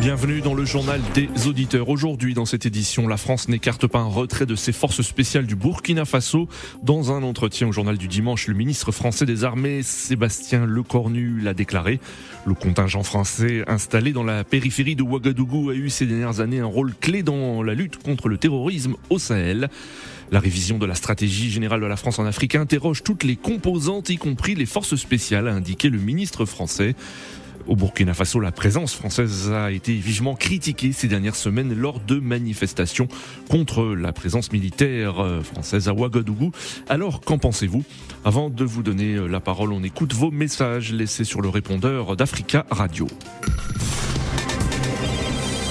Bienvenue dans le journal des auditeurs. Aujourd'hui, dans cette édition, la France n'écarte pas un retrait de ses forces spéciales du Burkina Faso. Dans un entretien au journal du dimanche, le ministre français des Armées, Sébastien Lecornu, l'a déclaré. Le contingent français installé dans la périphérie de Ouagadougou a eu ces dernières années un rôle clé dans la lutte contre le terrorisme au Sahel. La révision de la stratégie générale de la France en Afrique interroge toutes les composantes, y compris les forces spéciales, a indiqué le ministre français. Au Burkina Faso, la présence française a été vivement critiquée ces dernières semaines lors de manifestations contre la présence militaire euh, française à Ouagadougou. Alors, qu'en pensez-vous? Avant de vous donner euh, la parole, on écoute vos messages laissés sur le répondeur d'Africa Radio.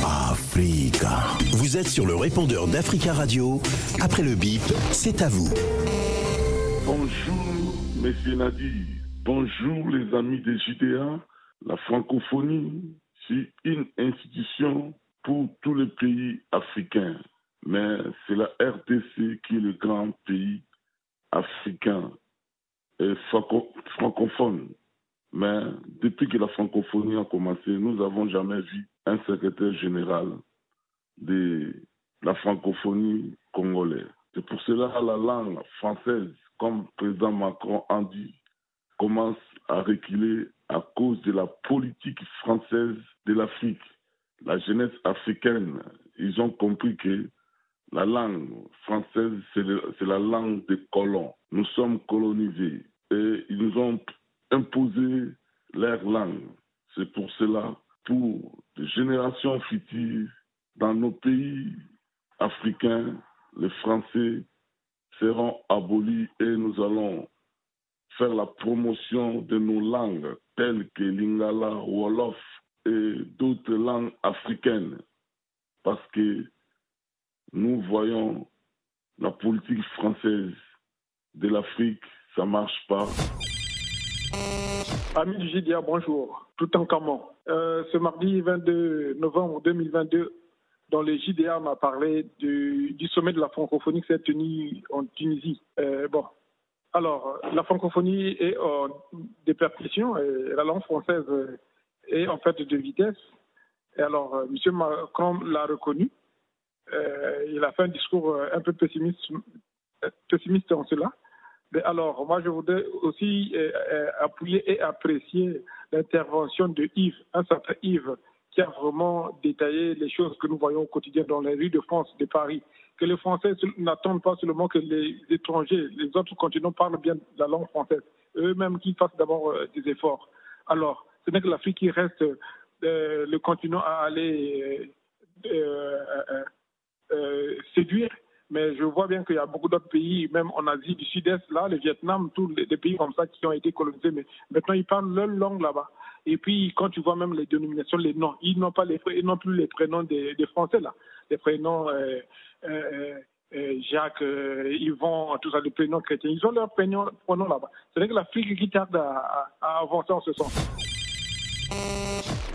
Africa. Vous êtes sur le répondeur d'Africa Radio. Après le bip, c'est à vous. Bonjour, messieurs Nadir. Bonjour, les amis des JDA. La francophonie, c'est une institution pour tous les pays africains. Mais c'est la RDC qui est le grand pays africain et francophone. Mais depuis que la francophonie a commencé, nous n'avons jamais vu un secrétaire général de la francophonie congolaise. C'est pour cela que la langue française, comme le président Macron a dit, commence à reculer à cause de la politique française de l'Afrique. La jeunesse africaine, ils ont compris que la langue française, c'est la langue des colons. Nous sommes colonisés et ils nous ont imposé leur langue. C'est pour cela, pour des générations futures, dans nos pays africains, les Français seront abolis et nous allons faire la promotion de nos langues telles que Lingala, Wolof et d'autres langues africaines. Parce que nous voyons la politique française de l'Afrique, ça marche pas. Amis du GDA, bonjour. Tout en comment? Euh, Ce mardi 22 novembre 2022, dans le JDA, on a parlé du, sommet de la francophonie qui s'est tenu en Tunisie. Euh, bon, alors, la francophonie est en dépercussion et la langue française est en fait de vitesse. Et alors, euh, M. Macron l'a reconnu. Euh, il a fait un discours euh, un peu pessimiste, pessimiste en cela. Mais alors, moi, je voudrais aussi appuyer et apprécier l'intervention de Yves, un certain Yves, qui a vraiment détaillé les choses que nous voyons au quotidien dans les rues de France, de Paris. Que les Français n'attendent pas seulement que les étrangers, les autres continents parlent bien la langue française. Eux-mêmes qui fassent d'abord euh, des efforts. Alors, ce n'est que l'Afrique qui reste euh, le continent à aller euh, séduire mais je vois bien qu'il y a beaucoup d'autres pays, même en Asie du Sud-Est, là, le Vietnam, tous les, pays comme ça qui ont été colonisés, mais maintenant ils parlent leur langue là-bas. Et puis, quand tu vois même les dénominations, les noms, ils n'ont pas les, ils plus les prénoms des, Français là, les prénoms Jacques, Yvon, tout ça, les prénoms chrétiens. Ils ont leurs prénoms, là-bas. C'est que l'Afrique qui tarde à, avancer en ce sens.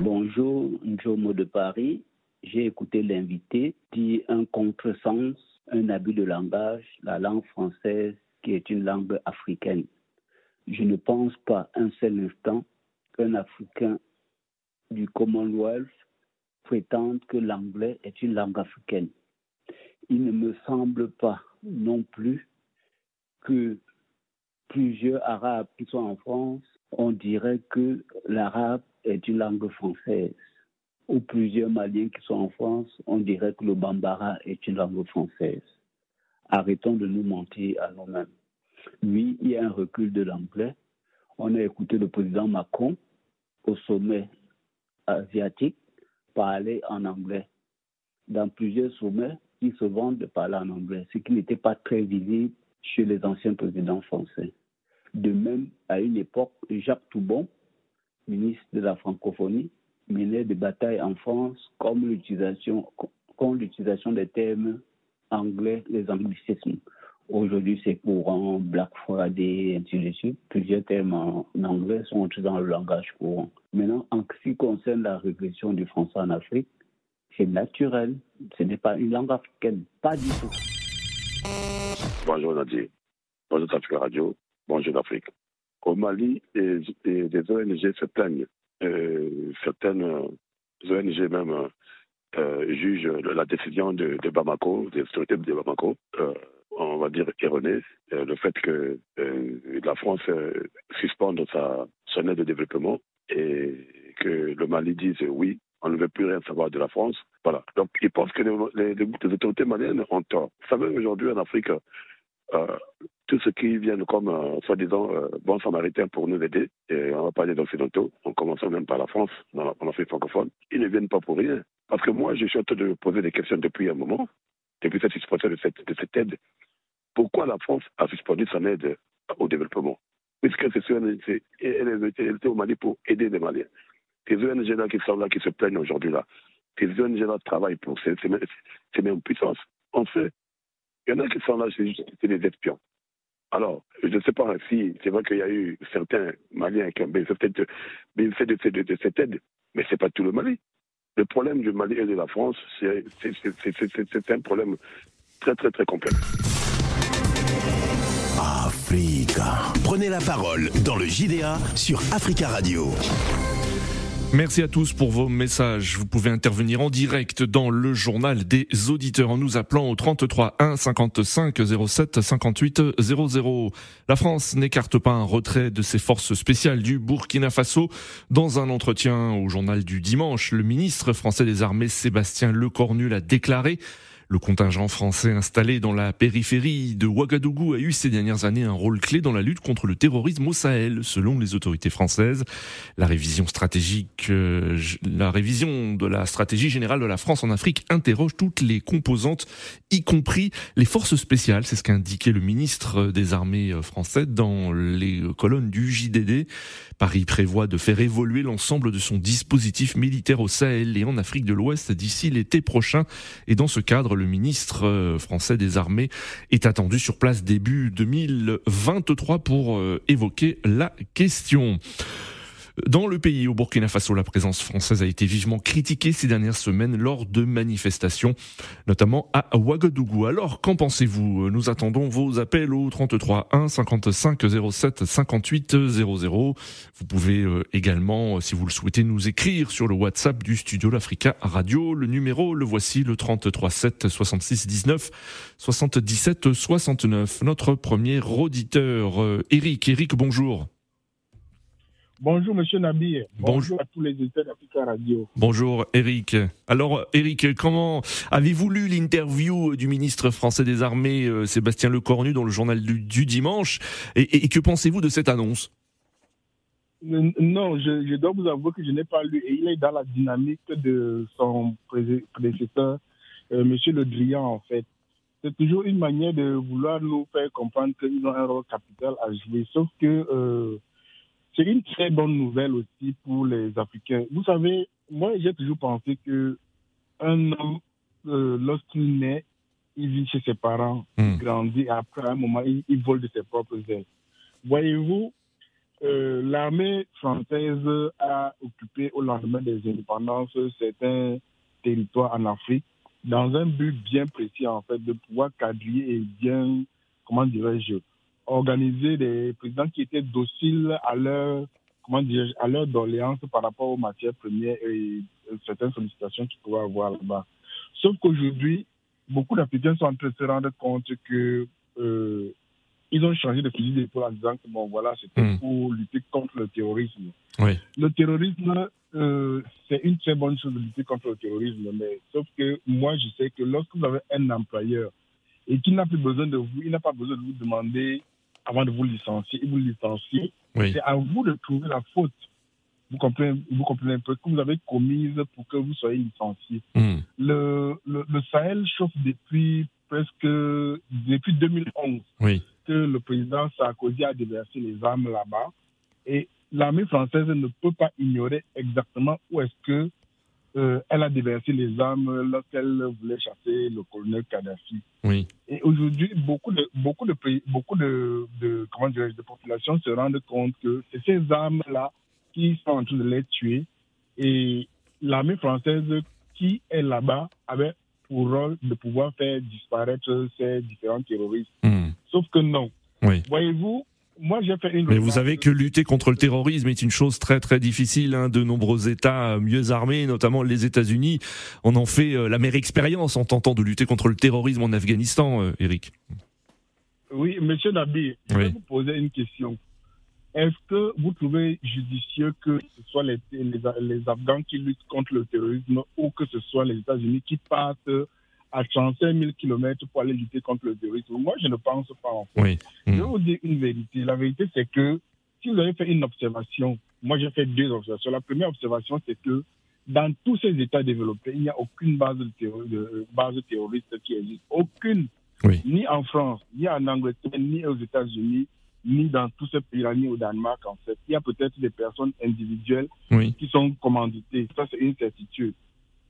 Bonjour, Njomo de Paris. J'ai écouté l'invité dit un contresens un abus de langage, la langue française qui est une langue africaine. Je ne pense pas un seul instant qu'un Africain du Commonwealth prétende que l'anglais est une langue africaine. Il ne me semble pas non plus que plusieurs Arabes qui sont en France, on dirait que l'arabe est une langue française ou plusieurs Maliens qui sont en France, on dirait que le Bambara est une langue française. Arrêtons de nous mentir à nous-mêmes. Oui, il y a un recul de l'anglais. On a écouté le président Macron au sommet asiatique parler en anglais. Dans plusieurs sommets, ils se vendent de parler en anglais, ce qui n'était pas très visible chez les anciens présidents français. De même, à une époque, Jacques Toubon, ministre de la francophonie, mener des batailles en France comme l'utilisation des termes anglais, les anglicismes. Aujourd'hui, c'est courant, Black Friday, ainsi de suite. Plusieurs termes en anglais sont entrés dans le langage courant. Maintenant, en ce qui concerne la régression du français en Afrique, c'est naturel. Ce n'est pas une langue africaine, pas du tout. Bonjour Nadir. Bonjour Afrique Radio. Bonjour l'Afrique. au Mali, les, ONG se plaignent. certaines ONG même jugent la décision de, Bamako, des autorités de Bamako, on va dire erronée, le fait que la France suspende sa, son aide de développement et que le Mali dise oui, on ne veut plus rien savoir de la France. Voilà. Donc, ils pensent que les, autorités maliennes ont tort. Vous savez, aujourd'hui en Afrique, euh, tout ce qui vient comme, euh, soi-disant, euh, bons samaritains pour nous aider, et on va parler d'occidentaux, en commençant même par la France, dans en Afrique francophone, ils ne viennent pas pour rien. Parce que moi, je suis en train de poser des questions depuis un moment, depuis cette suspension de cette, de cette aide. Pourquoi la France a suspendu son aide au développement? Puisque c'est elle était au Mali pour aider les Maliens. Ces ONG-là qui sont là, qui se plaignent aujourd'hui là, ces ONG-là travaillent pour ces, mêmes puissances? On sait. Il y en a qui sont là, c'est des espions. Alors, je ne sais pas si c'est vrai qu'il y a eu certains Maliens qui ont bénéficié de, de, de, cette aide, mais ce n'est pas tout le Mali. Le problème du Mali et de la France, c'est un problème très, très, très complexe. Africa. Prenez la parole dans le JDA sur Africa Radio. Merci à tous pour vos messages. Vous pouvez intervenir en direct dans le journal des auditeurs en nous appelant au 33 1 55 07 58 00. La France n'écarte pas un retrait de ses forces spéciales du Burkina Faso. Dans un entretien au journal du dimanche, le ministre français des armées Sébastien Lecornu l'a déclaré le contingent français installé dans la périphérie de Ouagadougou a eu ces dernières années un rôle clé dans la lutte contre le terrorisme au Sahel, selon les autorités françaises. La révision stratégique, euh, la révision de la stratégie générale de la France en Afrique interroge toutes les composantes, y compris les forces spéciales. C'est ce qu'a indiqué le ministre des Armées français dans les colonnes du JDD. Paris prévoit de faire évoluer l'ensemble de son dispositif militaire au Sahel et en Afrique de l'Ouest d'ici l'été prochain. Et dans ce cadre, le ministre euh, français des Armées est attendu sur place début 2023 pour euh, évoquer la question. Dans le pays, au Burkina Faso, la présence française a été vivement critiquée ces dernières semaines lors de manifestations, notamment à Ouagadougou. Alors, qu'en pensez-vous? Nous attendons vos appels au 33 1 55 07 58 00. Vous pouvez euh, également, si vous le souhaitez, nous écrire sur le WhatsApp du studio L'Africa Radio. Le numéro, le voici, le 33 7 66 19 77 69. Notre premier auditeur, euh, Eric. Eric, bonjour. Bonjour, monsieur Nabi. Bonjour, à tous les éditeurs d'Africa Radio. Bonjour, Eric. Alors, Eric, comment avez-vous lu l'interview du ministre français des Armées, euh, Sébastien Lecornu, dans le journal du, dimanche? Et, que pensez-vous de cette annonce? Non, je, dois vous avouer que je n'ai pas lu. Et il est dans la dynamique de son prédécesseur, euh, monsieur Le Drian, en fait. C'est toujours une manière de vouloir nous faire comprendre qu'ils ont un rôle capital à jouer. Sauf que. Euh, c'est une très bonne nouvelle aussi pour les Africains. Vous savez, moi, j'ai toujours pensé que un homme, euh, lorsqu'il naît, il vit chez ses parents, il hmm. grandit, et après, un moment, il, vole de ses propres ailes. Voyez-vous, euh, l'armée française a occupé au lendemain des indépendances certains territoires en Afrique dans un but bien précis, en fait, de pouvoir quadriller et bien, comment dirais-je, organiser des présidents qui étaient dociles à leur, comment dire, à leur doléance par rapport aux matières premières et certaines sollicitations qu'ils pouvaient avoir là-bas. Sauf qu'aujourd'hui, beaucoup d'Africains sont en train de se rendre compte que euh, ils ont changé de fusil d'épaule en disant que bon voilà, c'était hmm. pour lutter contre le terrorisme. Oui. Le terrorisme, euh, c'est une très bonne chose de lutter contre le terrorisme, mais sauf que moi je sais que lorsque vous avez un employeur et qu'il n'a plus besoin de vous, il n'a pas besoin de vous demander avant de vous licencier. Il vous licencie. C'est à vous de trouver la faute. Vous comprenez, vous comprenez un peu que vous avez commise pour que vous soyez licencié. Hmm. Le, le, Sahel chauffe depuis presque depuis 2011 que le président Sarkozy a déversé les armes là-bas. Et l'armée française ne peut pas ignorer exactement où est-ce que euh, elle a déversé les armes lorsqu'elle voulait chasser le colonel Kadhafi. Oui. Et aujourd'hui, beaucoup de, beaucoup de pays, beaucoup de, de, comment de populations se rendent compte que c'est ces armes-là qui sont en train de les tuer. Et l'armée française qui est là-bas avait pour rôle de pouvoir faire disparaître ces différents terroristes. Hmm. Sauf que non. Oui. Voyez-vous, moi, j'ai fait une. Mais vous savez que lutter contre le terrorisme est une chose très très difficile. Hein. De nombreux États mieux armés, notamment les États-Unis, on en fait euh, la meilleure expérience en tentant de lutter contre le terrorisme en Afghanistan, euh, Eric. Oui, Monsieur Nabi, je vais vous poser une question. Est-ce que vous trouvez judicieux que ce soit les, les, Afghans qui luttent contre le terrorisme ou que ce soit les États-Unis qui partent à 35 000 km pour aller lutter contre le terrorisme Moi, je ne pense pas en fait. Oui. Je vais vous dire une vérité. La vérité, c'est que si vous avez fait une observation, moi j'ai fait deux observations. La première observation, c'est que dans tous ces États développés, il n'y a aucune base, de, base terroriste qui existe. Aucune. Ni en France, ni en Angleterre, ni aux États-Unis, ni dans tous ces pays-là, ni au Danemark, en fait. Il y a peut-être des personnes individuelles qui sont commanditées. Ça, c'est une certitude.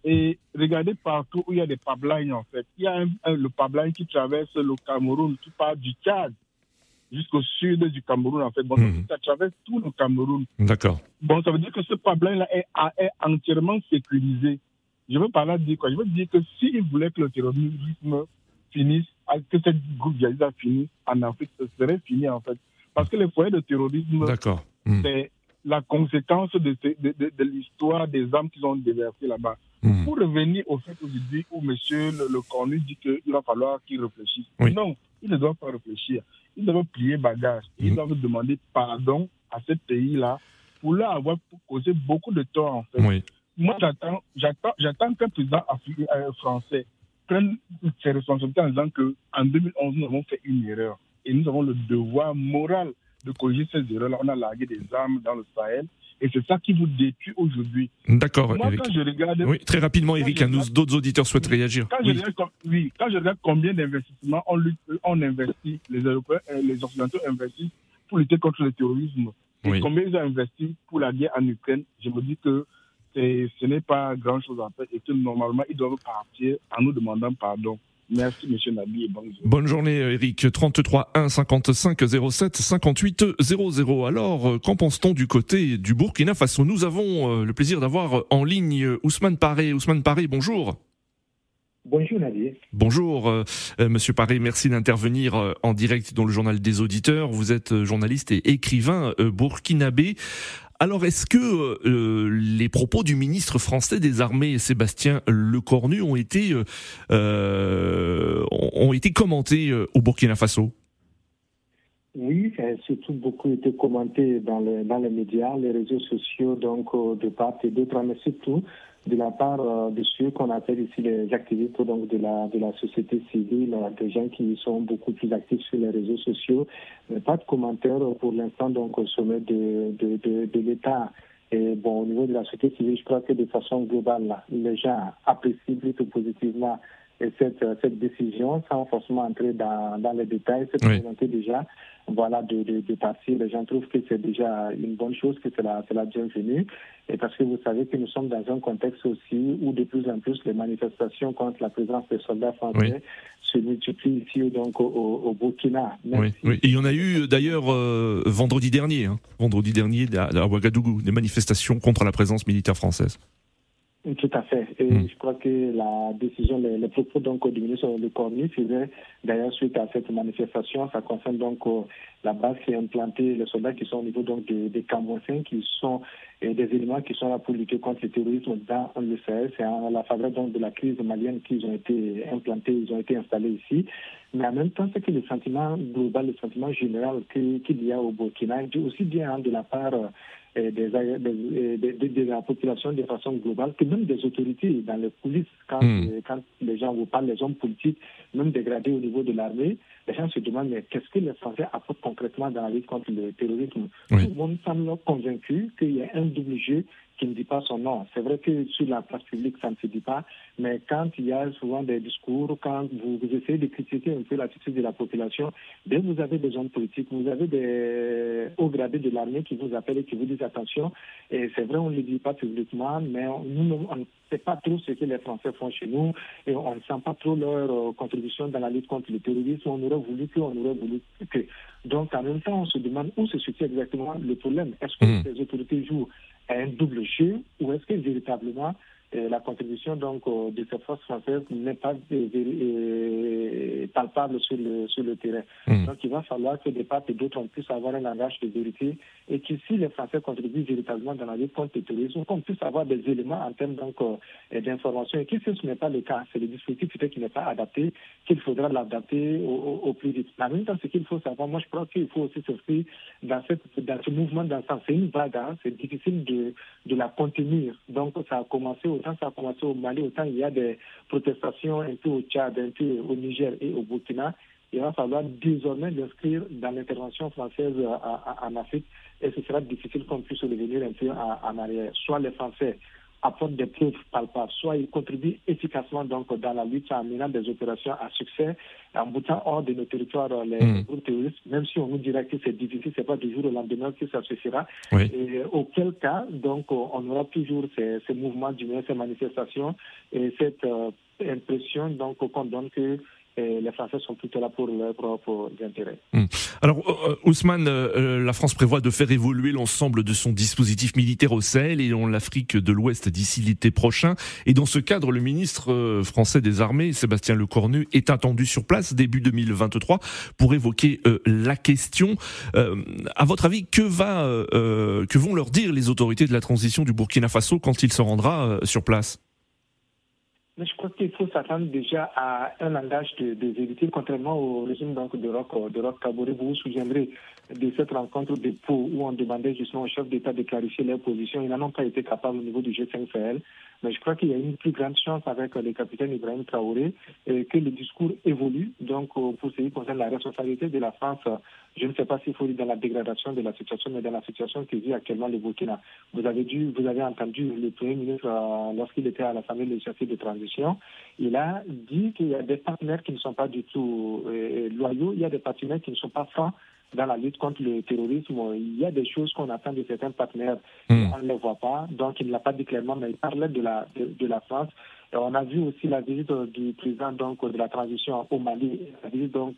Et regardez partout où il y a des pipelines, en fait. Il y a le pipeline qui traverse le Cameroun, qui part du Tchad jusqu'au sud du Cameroun, en fait. Bon, mhm. ça traverse tout le Cameroun. D'accord. Bon, ça veut dire que ce pipeline-là est, est, entièrement sécurisé. Je veux par là dire quoi Je veux dire que s'ils voulaient que le terrorisme finisse, que cette groupe djihadiste finisse en Afrique, ce serait fini, en fait. Parce que les foyers de terrorisme, mhm. c'est la conséquence de, de, de, l'histoire des âmes qui ont déversées là-bas. Hmm. Pour revenir au fait aujourd'hui où monsieur le, le dit qu'il va falloir qu'il réfléchisse. Non, il ne doit pas réfléchir. Il doit plier bagage. Il hmm. doit demander pardon à ce pays-là pour leur avoir causé beaucoup de tort, en fait. Moi, j'attends, j'attends, j'attends qu'un président euh, français prenne ses responsabilités en disant qu'en 2011, nous avons fait une erreur. Et nous avons le devoir moral de corriger ces erreurs-là. On a largué des armes dans le Sahel. Et c'est ça qui vous détruit aujourd'hui. D'accord, Eric. oui, très rapidement, Eric, nous, d'autres auditeurs souhaitent réagir. Quand oui. Je regarde, oui, quand je regarde combien d'investissements on, on investit, les Européens, euh, les Occidentaux investissent pour lutter contre le terrorisme, et combien ils ont investi pour la guerre en Ukraine, je me dis que ce n'est pas grand-chose à faire et que normalement, ils doivent partir en nous demandant pardon. Merci, monsieur Nabi, et bonne Bonne journée, Eric. 33 1 55 07 58 00. Alors, euh, qu'en pense-t-on du côté du Burkina Faso? Nous avons euh, le plaisir d'avoir en ligne Ousmane Paré. Ousmane Paré, bonjour. Bonjour Nabi. Bonjour euh, Monsieur Paré, merci d'intervenir en direct dans le journal des auditeurs. Vous êtes journaliste et écrivain burkinabé. Alors, est-ce que euh, les propos du ministre français des Armées, Sébastien Lecornu, ont été euh, ont été commentés euh, au Burkina Faso? Oui, surtout beaucoup été commenté dans les médias, les réseaux sociaux, donc de part et d'autre, mais surtout de la part euh, de ceux qu'on appelle ici les activistes donc de la de la société civile, euh, des gens qui sont beaucoup plus actifs sur les réseaux sociaux. Pas de commentaires pour l'instant donc au sommet de, de, de, de l'État. Et bon, au niveau de la société civile, je crois que de façon globale, les gens apprécient plutôt positivement cette, cette décision, sans forcément entrer dans, dans les détails, cette volonté déjà voilà, de, de, de, partir. Les gens trouvent que c'est déjà une bonne chose, que c'est la, la bienvenue. Et parce que vous savez que nous sommes dans un contexte aussi où de plus en plus les manifestations contre la présence des soldats français se multiplient ici donc au, au Burkina. Oui, oui. Et il y en a eu d'ailleurs euh, vendredi dernier, hein, vendredi dernier à Ouagadougou, des manifestations contre la présence militaire française. Tout à fait. Et hmm. je crois que la décision, les, propos donc du ministre de l'économie faisaient d'ailleurs suite à cette manifestation. Ça concerne donc euh, la base qui est implantée, les soldats qui sont au niveau donc des, des qui sont des éléments qui sont là pour lutter contre le terrorisme dans le Sahel. C'est à la faveur donc de la crise malienne qu'ils ont été implantés, ils ont été installés ici. Mais en même temps, c'est que le sentiment global, le sentiment général qu'il y a au Burkina, aussi bien de la part des, des, de la population de façon globale, que même des autorités dans les coulisses, quand, hmm. quand les gens vous parlent, les hommes politiques, même dégradés au niveau de l'armée, les gens se demandent mais qu'est-ce que les Français apportent concrètement dans la lutte contre le terrorisme? Tout le monde semble convaincu qu'il y a un double jeu qui ne dit pas son nom. C'est vrai que sur la place publique, ça ne se dit pas, mais quand il y a souvent des discours, quand vous, essayez de critiquer un peu l'attitude de la population, dès vous avez des hommes politiques, vous avez des hauts gradés de l'armée qui vous appellent et qui vous disent attention. Et c'est vrai, on ne le dit pas publiquement, mais nous, on ne sait pas trop ce que les Français font chez nous et on ne sent pas trop leur euh, contribution dans la lutte contre le terrorisme. On aurait voulu que, on aurait voulu que. Donc, en même temps, on se demande où se situe exactement le problème. Est-ce que mmh. les autorités jouent un double jeu ou est-ce que véritablement la contribution donc de ces forces françaises n'est pas palpable sur le, sur le terrain. Hmm. Donc il va falloir que des parts et d'autres on puisse avoir un langage de vérité et que si les Français contribuent véritablement dans la lutte contre le terrorisme, qu'on puisse avoir des éléments en termes donc d'information et que ce n'est pas le cas, c'est le dispositif peut-être qui n'est pas adapté, qu'il faudra l'adapter au, plus vite. En même temps, ce qu'il faut savoir, moi je crois qu'il faut aussi s'inscrire dans, dans ce mouvement dans C'est une vague, hein. c'est difficile de, de la contenir. Donc ça a commencé, autant ça a commencé au Mali, autant il y a des protestations un peu au Tchad, un peu au Niger et au Burkina. Il va falloir désormais l'inscrire dans l'intervention française en Afrique et ce sera difficile qu'on puisse revenir un peu en arrière. Soit les Français apportent des preuves palpables, soit ils contribuent efficacement donc dans la lutte en menant des opérations à succès, en boutant hors de nos territoires les hmm. groupes terroristes, même si on nous dirait que c'est difficile, c'est pas du jour au lendemain que ça se fera. Et auquel cas, donc, on aura toujours ces, ces mouvements, ces manifestations et cette euh, impression donc qu'on donne que les Français sont plutôt là pour leurs propres intérêts. Hmm. Alors, euh, euh, Ousmane, euh, la France prévoit de faire évoluer l'ensemble de son dispositif militaire au Sahel et en l'Afrique de l'Ouest d'ici l'été prochain. Et dans ce cadre, le ministre français des Armées, Sébastien Lecornu, est attendu sur place début 2023 pour évoquer la question. à votre avis, que, va, que vont leur dire les autorités de la transition du Burkina Faso quand il se rendra sur place? Mais je crois qu'il faut s'attendre déjà à un langage de, de vérité, contrairement au régime donc, de Rock, de Vous vous souviendrez de cette rencontre de Pau où on demandait justement au chef d'État de clarifier leur position. Ils n'en ont pas été capables au niveau du G5 Sahel. Mais je crois qu'il y a une plus grande chance avec le capitaine Ibrahim Traoré et que le discours évolue. Donc, euh, pour ce qui concerne la responsabilité de la France, je ne sais pas s'il faut dire dans la dégradation de la situation, mais dans la situation que vit actuellement le Burkina. Vous avez dû, vous avez entendu le Premier ministre euh, lorsqu'il était à l'Assemblée législative de transition, il a dit qu'il y a des partenaires qui ne sont pas du tout euh, loyaux, il y a des partenaires qui ne sont pas francs dans la lutte contre le terrorisme, il y a des choses qu'on attend de certains partenaires, hmm. on ne les voit pas. Donc, il ne l'a pas dit clairement, mais il parlait de la, de, la France. Et on a vu aussi la visite du président donc, de la transition au Mali, la visite donc,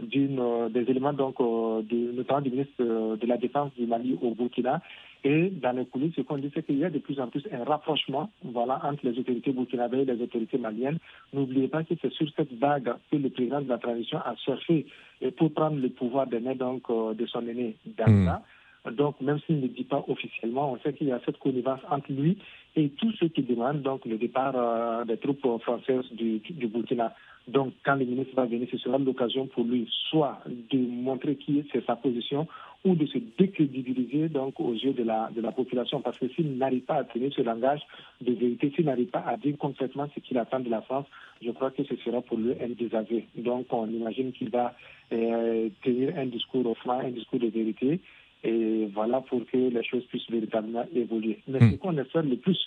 d'une, euh, des éléments donc, euh, du, notamment du ministre euh, de la Défense du Mali au Burkina. Et dans les coulisses, ce qu'on dit, c'est qu'il y a de plus en plus un rapprochement voilà, entre les autorités burkinabées et les autorités maliennes. N'oubliez pas que c'est sur cette vague que le président de la transition a cherché pour prendre le pouvoir d'aîné donc de son aîné Danda. Hmm. Donc, même s'il ne dit pas officiellement, on sait qu'il y a cette connivence entre lui et tous ceux qui demandent donc le départ des troupes françaises du, du Burkina. Donc, quand le ministre va venir, ce sera l'occasion pour lui soit de montrer qui est sa position ou de se décrédibiliser donc aux yeux de la, de la population. Parce que s'il n'arrive pas à tenir ce langage de vérité, s'il n'arrive pas à dire concrètement ce qu'il attend de la France, je crois que ce sera pour lui un désaveu. Donc, on imagine qu'il va euh, tenir un discours franc, un discours de vérité. Et voilà pour que les choses puissent véritablement évoluer. Mais hmm. ce qu'on espère le plus,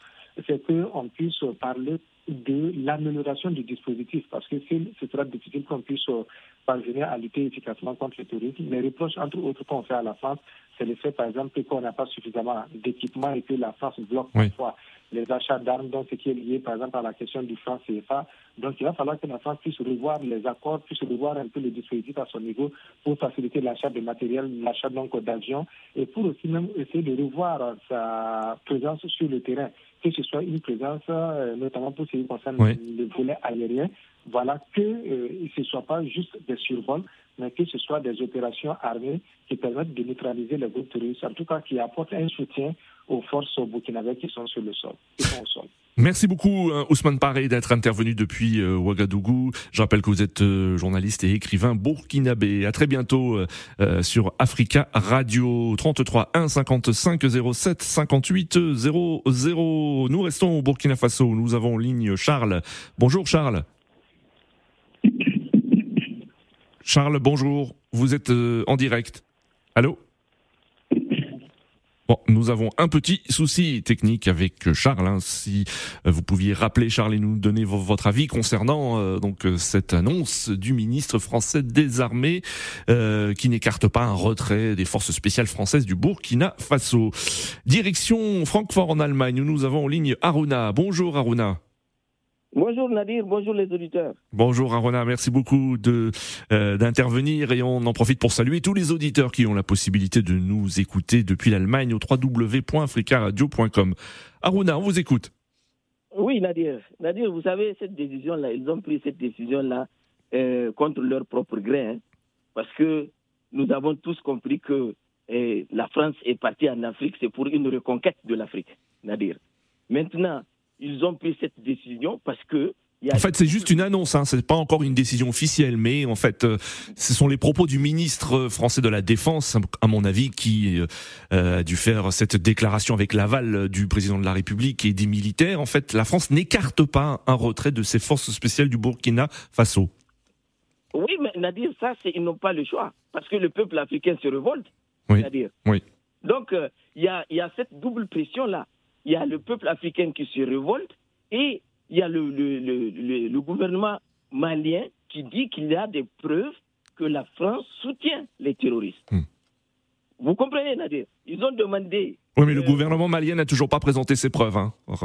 c'est qu'on puisse parler de l'amélioration du dispositif, parce que ce sera difficile qu'on puisse euh, parvenir à lutter efficacement contre le tourisme. Les reproches, entre autres, qu'on fait à la France, c'est le fait, par exemple, qu'on n'a pas suffisamment d'équipement et que la France bloque parfois les achats d'armes, donc ce qui est lié, par exemple, à la question du franc CFA. Donc, il va falloir que la France puisse revoir les accords, puisse revoir un peu le dispositif à son niveau pour faciliter l'achat de matériel, l'achat donc d'avions et pour aussi même essayer de revoir sa présence sur le terrain. Que ce soit une présence, euh, notamment pour ce qui concerne le volet aérien, voilà, que euh, ce ne soit pas juste des survols, mais que ce soit des opérations armées qui permettent de neutraliser les groupes terroristes, en tout cas qui apportent un soutien aux forces burkinabées qui sont sur le sol, au. Merci beaucoup hein, Ousmane Paré d'être intervenu depuis euh, Ouagadougou. Je rappelle que vous êtes euh, journaliste et écrivain burkinabé. À très bientôt euh, sur Africa Radio 33 1 55 07 58 00. Nous restons au Burkina Faso. Nous avons en ligne Charles. Bonjour Charles. Charles, bonjour. Vous êtes en direct. Allô? Bon, nous avons un petit souci technique avec Charles. Hein. Si euh, vous pouviez rappeler Charles et nous donner votre avis concernant euh, donc euh, cette annonce du ministre français des armées qui n'écarte pas un retrait des forces spéciales françaises du Burkina Faso. Direction Francfort en Allemagne où nous avons en ligne Aruna. Bonjour Aruna. Bonjour Nadir, bonjour les auditeurs. Bonjour Arona, merci beaucoup de euh, d'intervenir et on en profite pour saluer tous les auditeurs qui ont la possibilité de nous écouter depuis l'Allemagne au www.africaradio.com. Aruna, on vous écoute. Oui, Nadir. Nadir, vous savez, cette décision-là, ils ont pris cette décision-là euh, contre leur propre gré. Hein, parce que nous avons tous compris que euh, la France est partie en Afrique, c'est pour une reconquête de l'Afrique, Nadir. Maintenant, ils ont pris cette décision parce que en fait, c'est juste une annonce, hein, c'est pas encore une décision officielle, mais en fait, euh, ce sont les propos du ministre français de la Défense, à mon avis, qui euh, a dû faire cette déclaration avec l'aval du président de la République et des militaires. En fait, la France n'écarte pas un retrait de ses forces spéciales du Burkina Faso. Oui, mais Nadir, ça, ils n'ont pas le choix, parce que le peuple africain se révolte. Oui. oui. Donc, euh, il y, a, y a cette double pression-là. Il y a le peuple africain qui se révolte et il y a le, le, le, le gouvernement malien qui dit qu'il y a des preuves que la France soutient les terroristes. Hmm. Vous comprenez, Nadir? Ils ont demandé. Oui, mais le gouvernement malien n'a toujours pas présenté ses preuves. Hein. Euh,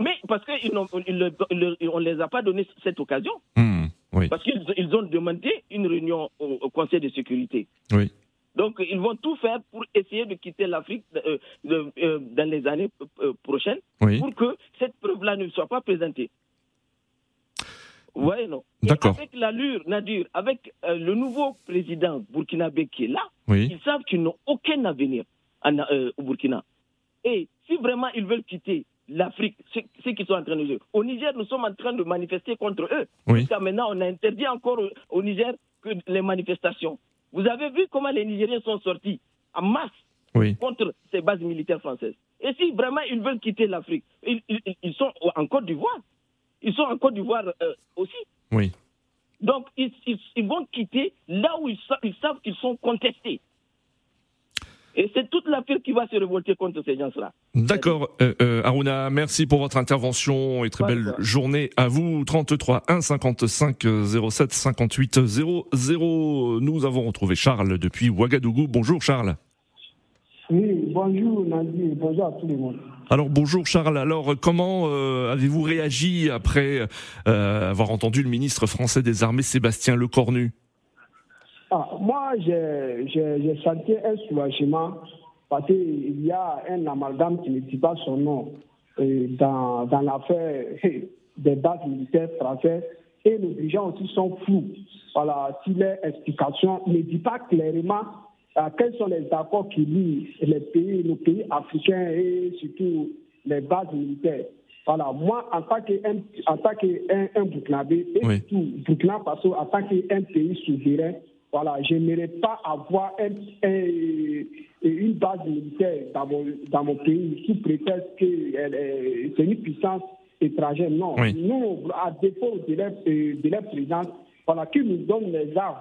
mais parce qu'on ne les a pas donné cette occasion. Hmm, oui. Parce qu'ils ils ont demandé une réunion au, Conseil de sécurité. Oui. Donc, ils vont tout faire pour essayer de quitter l'Afrique euh, euh, dans les années prochaines pour que cette preuve-là ne soit pas présentée. Oui, non? D'accord. Avec l'allure, Nadir, avec euh, le nouveau président burkinabé qui est là, oui. ils savent qu'ils n'ont aucun avenir euh, au Burkina. Et si vraiment ils veulent quitter l'Afrique, ce qu'ils sont en train de faire. Au Niger, nous sommes en train de manifester contre eux. Oui. Jusqu'à maintenant, on a interdit encore au, Niger que les manifestations. Vous avez vu comment les Nigériens sont sortis en masse contre ces bases militaires françaises. Et si vraiment ils veulent quitter l'Afrique, ils, ils, sont en Côte d'Ivoire. Ils sont en Côte d'Ivoire euh, aussi. Oui. Donc, ils, vont quitter là où ils, savent qu'ils sont contestés. Et c'est toute l'Afrique qui va se révolter contre ces gens-là. D'accord, euh, euh, Aruna, merci pour votre intervention et très belle journée à vous. 33 1 55 07 58 00. Nous avons retrouvé Charles depuis Ouagadougou. Bonjour Charles. Oui, bonjour Nadia, bonjour à tout le monde. Alors bonjour Charles, alors comment euh, avez-vous réagi après euh, avoir entendu le ministre français des Armées Sébastien Lecornu? Ah, Moi j'ai senti un soulagement parce qu'il y a un amalgame qui ne dit pas son nom euh, dans, dans l'affaire des bases militaires françaises et les dirigeants aussi sont flous. Voilà, si les explications ne disent pas clairement ah, quels sont les accords qui lient les pays, nos pays africains et surtout les bases militaires. Voilà, moi, en tant qu'un en tant qu'un un Burkinabé et surtout Burkina Faso, en tant qu'un pays souverain, voilà, je n'aimerais pas avoir un, une base militaire dans mon, dans mon pays sous prétexte que c'est une puissance étrangère. Non, nous, à défaut de leur, de leur présence, voilà, qui nous donne les armes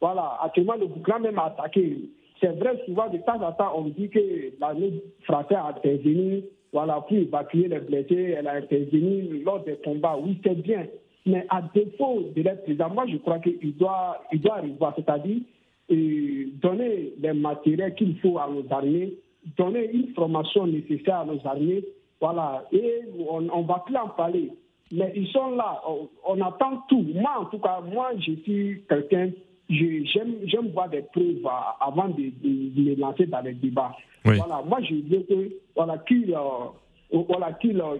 voilà, actuellement, le Burkina même a attaqué. C'est vrai, souvent, de temps en temps, on dit que l'armée française a intervenu voilà, pour évacuer les blessés, elle a intervenu lors des combats. Oui, c'est bien. Mais à défaut de l'être président, moi, je crois qu'il doit, il doit revoir, c'est-à-dire donner les matériels qu'il faut à nos armées, donner une formation nécessaire à nos armées, voilà, et on ne va plus en parler. Mais ils sont là, on, on, attend tout. Moi, en tout cas, moi, je suis quelqu'un j'aime voir des preuves avant de, de, me lancer dans les débats. Voilà, moi je veux que voilà qu'il euh, voilà euh,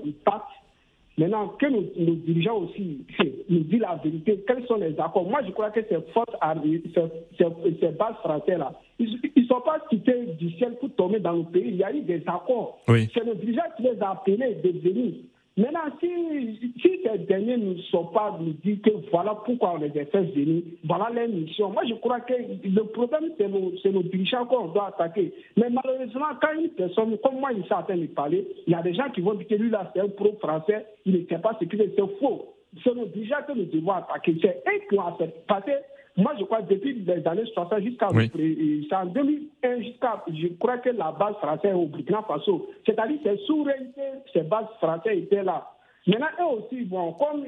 Maintenant, que nos, dirigeants aussi nous disent la vérité, quels sont les accords? Moi, je crois que ces forces armées, ces, ces, bases françaises-là, ils ne sont pas quittés du ciel pour tomber dans le pays. Il y a eu des accords. C'est nos dirigeants qui les ont appelés de venir. Maintenant, si, si ces derniers ne sont pas nous dire que voilà pourquoi on les a fait venir, voilà leur mission. Moi, je crois que le problème, c'est nos, nos, dirigeants qu'on doit attaquer. Mais malheureusement, quand une personne, comme moi, il s'est en train de parler, il y a des gens qui vont dire que lui, là, c'est un pro-français, il ne sait pas ce que c'est. faux. C'est nos dirigeants que nous devons attaquer. C'est eux qui moi, je crois que depuis les années 60 jusqu'à oui. en 2001 jusqu'à, je crois que la base française au Burkina Faso, c'est-à-dire ces souverainetés, ces bases françaises étaient là. Maintenant, eux aussi, bon, comme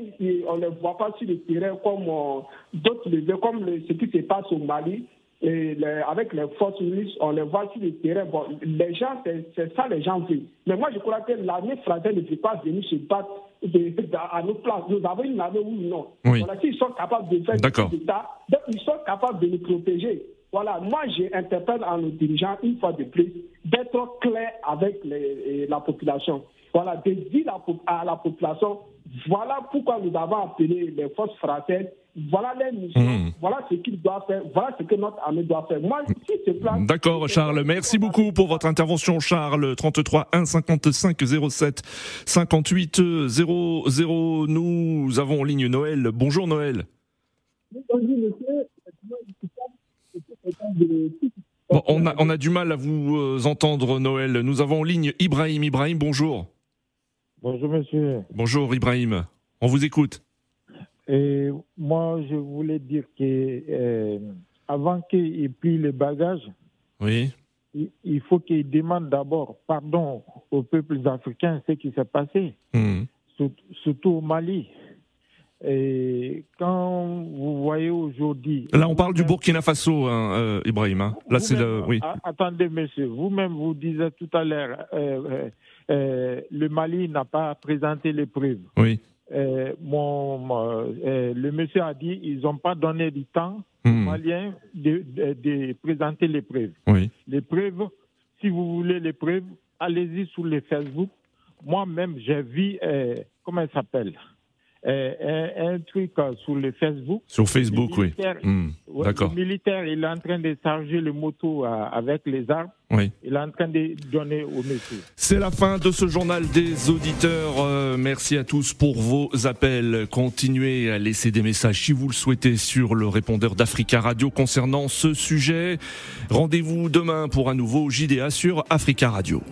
on ne les voit pas sur le terrain comme euh, d'autres d'autres, comme ce qui se passe au Mali, et avec les forces russes, on les voit sur le terrain. Bon, les gens, c'est ça les gens veulent. Mais moi, je crois que l'armée française ne peut pas venir se battre à nos places. Nous avons une armée ou non. Oui. Voilà, s'ils sont capables de faire ça, donc ils sont capables de nous protéger. Voilà, moi j'interpelle à nos dirigeants, une fois de plus, d'être clairs avec les, la population. voilà, de dire à la population, voilà pourquoi nous avons appelé les forces françaises voilà les missions, hmm. voilà ce qu'ils doivent faire, voilà ce que notre armée doit faire. Moi, si ce plan. D'accord, Charles. Merci beaucoup pour votre intervention, Charles. 33 1 55 07 58 00. Nous avons en ligne Noël. Bonjour, Noël. Bonjour, monsieur. Bon, on, a, on a du mal à vous euh, entendre, Noël. Nous avons en ligne Ibrahim. Ibrahim, bonjour. Bonjour, monsieur. Bonjour, Ibrahim. On vous écoute. Et moi, je voulais dire que euh, avant qu'il plie le bagage, oui. il, faut qu'il demande d'abord pardon aux peuples africains ce qui s'est passé, hmm. surtout, au Mali. Et quand vous voyez aujourd'hui. Là, on parle du Burkina Faso, hein, euh, Ibrahim. Hein. Là, c'est le. Oui. Attendez, monsieur. Vous-même, vous disiez tout à l'heure, euh, le Mali n'a pas présenté les preuves. Oui. Euh, mon, euh, le monsieur a dit ils n'ont pas donné du temps aux hmm. Maliens de, de, présenter les preuves. Oui. Les preuves, si vous voulez les preuves, allez-y sur les Facebook. Moi-même, j'ai vu, euh, comment elle s'appelle? Euh, un, truc euh, sur le Facebook. Sur Facebook, oui. Hmm, d'accord. Le militaire, il est en train de charger le moto euh, avec les armes. Oui. Il est en train de donner au monsieur. C'est la fin de ce journal des auditeurs. merci à tous pour vos appels. Continuez à laisser des messages si vous le souhaitez sur le répondeur d'Africa Radio concernant ce sujet. Rendez-vous demain pour un nouveau JDA sur Africa Radio.